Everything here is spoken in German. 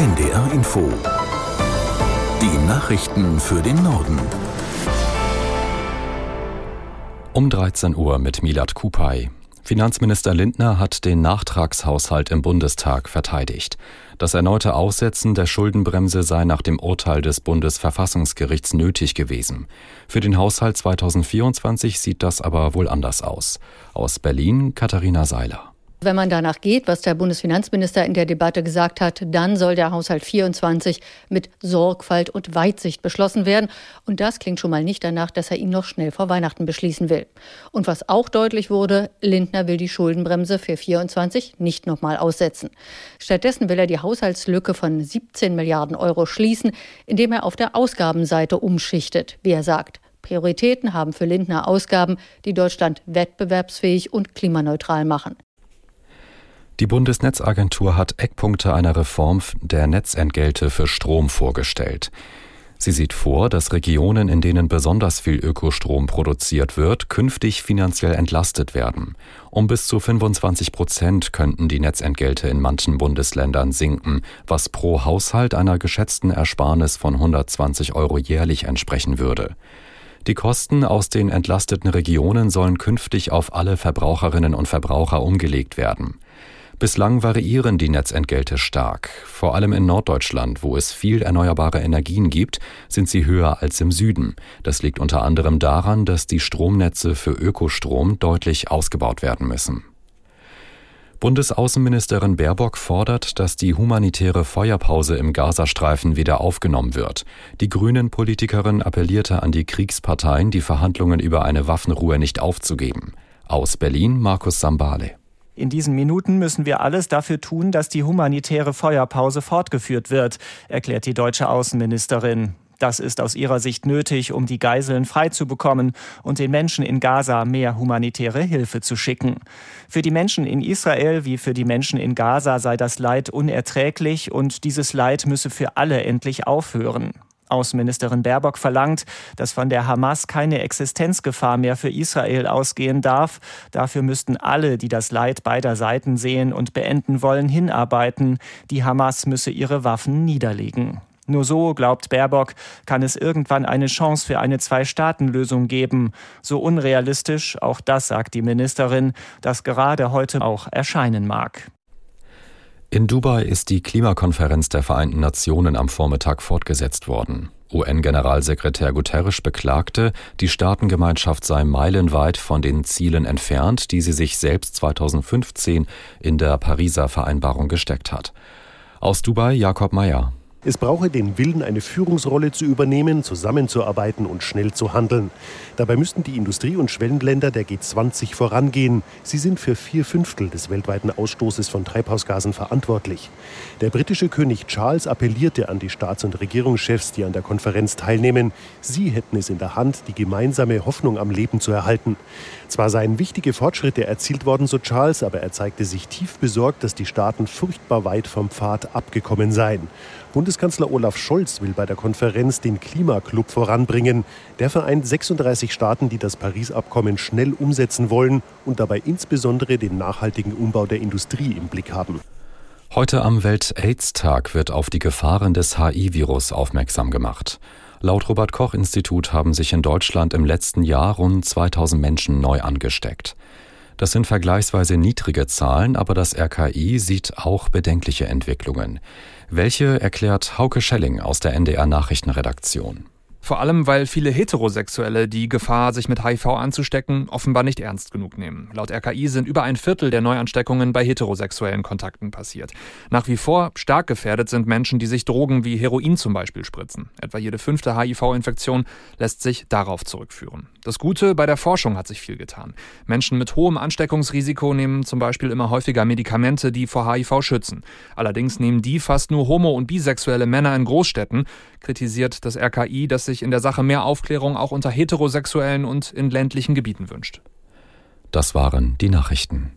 NDR Info. Die Nachrichten für den Norden. Um 13 Uhr mit Milat Kupay. Finanzminister Lindner hat den Nachtragshaushalt im Bundestag verteidigt. Das erneute Aussetzen der Schuldenbremse sei nach dem Urteil des Bundesverfassungsgerichts nötig gewesen. Für den Haushalt 2024 sieht das aber wohl anders aus. Aus Berlin Katharina Seiler. Wenn man danach geht, was der Bundesfinanzminister in der Debatte gesagt hat, dann soll der Haushalt 24 mit Sorgfalt und Weitsicht beschlossen werden. Und das klingt schon mal nicht danach, dass er ihn noch schnell vor Weihnachten beschließen will. Und was auch deutlich wurde, Lindner will die Schuldenbremse für 24 nicht nochmal aussetzen. Stattdessen will er die Haushaltslücke von 17 Milliarden Euro schließen, indem er auf der Ausgabenseite umschichtet, wie er sagt. Prioritäten haben für Lindner Ausgaben, die Deutschland wettbewerbsfähig und klimaneutral machen. Die Bundesnetzagentur hat Eckpunkte einer Reform der Netzentgelte für Strom vorgestellt. Sie sieht vor, dass Regionen, in denen besonders viel Ökostrom produziert wird, künftig finanziell entlastet werden. Um bis zu 25 Prozent könnten die Netzentgelte in manchen Bundesländern sinken, was pro Haushalt einer geschätzten Ersparnis von 120 Euro jährlich entsprechen würde. Die Kosten aus den entlasteten Regionen sollen künftig auf alle Verbraucherinnen und Verbraucher umgelegt werden. Bislang variieren die Netzentgelte stark. Vor allem in Norddeutschland, wo es viel erneuerbare Energien gibt, sind sie höher als im Süden. Das liegt unter anderem daran, dass die Stromnetze für Ökostrom deutlich ausgebaut werden müssen. Bundesaußenministerin Baerbock fordert, dass die humanitäre Feuerpause im Gazastreifen wieder aufgenommen wird. Die Grünen-Politikerin appellierte an die Kriegsparteien, die Verhandlungen über eine Waffenruhe nicht aufzugeben. Aus Berlin Markus Sambale. In diesen Minuten müssen wir alles dafür tun, dass die humanitäre Feuerpause fortgeführt wird, erklärt die deutsche Außenministerin. Das ist aus ihrer Sicht nötig, um die Geiseln freizubekommen und den Menschen in Gaza mehr humanitäre Hilfe zu schicken. Für die Menschen in Israel wie für die Menschen in Gaza sei das Leid unerträglich und dieses Leid müsse für alle endlich aufhören. Außenministerin Baerbock verlangt, dass von der Hamas keine Existenzgefahr mehr für Israel ausgehen darf. Dafür müssten alle, die das Leid beider Seiten sehen und beenden wollen, hinarbeiten. Die Hamas müsse ihre Waffen niederlegen. Nur so, glaubt Baerbock, kann es irgendwann eine Chance für eine Zwei-Staaten-Lösung geben. So unrealistisch, auch das sagt die Ministerin, das gerade heute auch erscheinen mag. In Dubai ist die Klimakonferenz der Vereinten Nationen am Vormittag fortgesetzt worden. UN-Generalsekretär Guterres beklagte, die Staatengemeinschaft sei meilenweit von den Zielen entfernt, die sie sich selbst 2015 in der Pariser Vereinbarung gesteckt hat. Aus Dubai Jakob Mayer. Es brauche den Willen, eine Führungsrolle zu übernehmen, zusammenzuarbeiten und schnell zu handeln. Dabei müssten die Industrie- und Schwellenländer der G20 vorangehen. Sie sind für vier Fünftel des weltweiten Ausstoßes von Treibhausgasen verantwortlich. Der britische König Charles appellierte an die Staats- und Regierungschefs, die an der Konferenz teilnehmen. Sie hätten es in der Hand, die gemeinsame Hoffnung am Leben zu erhalten. Zwar seien wichtige Fortschritte erzielt worden, so Charles, aber er zeigte sich tief besorgt, dass die Staaten furchtbar weit vom Pfad abgekommen seien. Bundeskanzler Olaf Scholz will bei der Konferenz den Klimaclub voranbringen. Der vereint 36 Staaten, die das Paris-Abkommen schnell umsetzen wollen und dabei insbesondere den nachhaltigen Umbau der Industrie im Blick haben. Heute am Welt-AIDS-Tag wird auf die Gefahren des HIV-Virus aufmerksam gemacht. Laut Robert Koch Institut haben sich in Deutschland im letzten Jahr rund 2000 Menschen neu angesteckt. Das sind vergleichsweise niedrige Zahlen, aber das RKI sieht auch bedenkliche Entwicklungen. Welche erklärt Hauke Schelling aus der NDR Nachrichtenredaktion. Vor allem, weil viele Heterosexuelle die Gefahr, sich mit HIV anzustecken, offenbar nicht ernst genug nehmen. Laut RKI sind über ein Viertel der Neuansteckungen bei heterosexuellen Kontakten passiert. Nach wie vor stark gefährdet sind Menschen, die sich Drogen wie Heroin zum Beispiel spritzen. Etwa jede fünfte HIV-Infektion lässt sich darauf zurückführen. Das Gute, bei der Forschung hat sich viel getan. Menschen mit hohem Ansteckungsrisiko nehmen zum Beispiel immer häufiger Medikamente, die vor HIV schützen. Allerdings nehmen die fast nur homo- und bisexuelle Männer in Großstädten, kritisiert das RKI, dass sich in der Sache mehr Aufklärung auch unter Heterosexuellen und in ländlichen Gebieten wünscht. Das waren die Nachrichten.